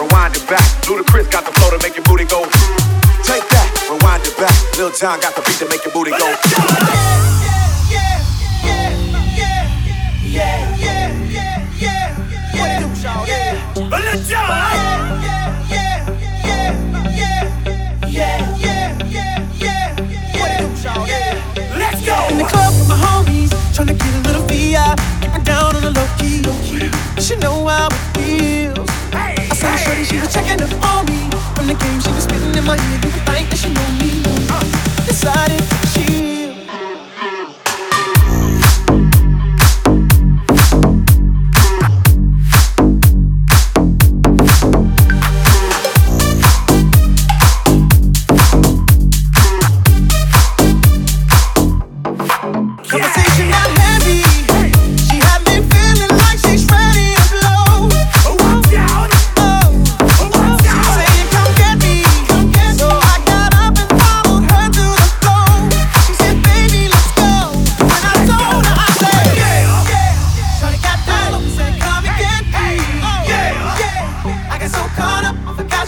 rewind it back. Ludacris got the flow to make your booty go. Take that, rewind it back. Lil Jon got the beat to make your booty go. Yeah, yeah, yeah, yeah, yeah, yeah, yeah, yeah, yeah, yeah. Let's go! In the club with my homies, tryna get a little VI, down on the low key. She know how it feels. She was checking up on me. From the game, she was spitting in my ear, you think that she know me? Uh, decided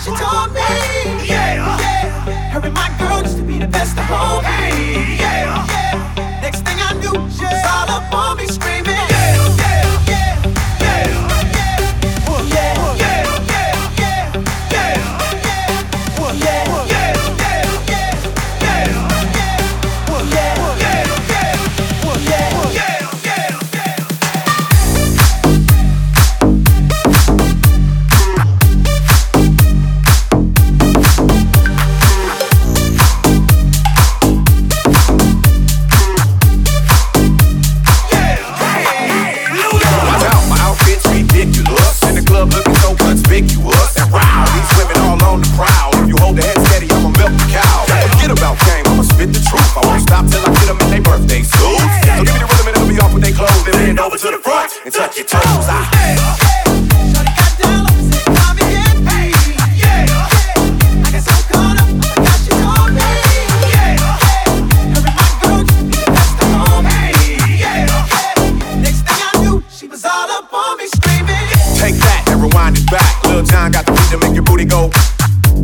she told me. Her and my girl used to be the best of homies. Next thing I knew, she was all up on me screaming. Yeah,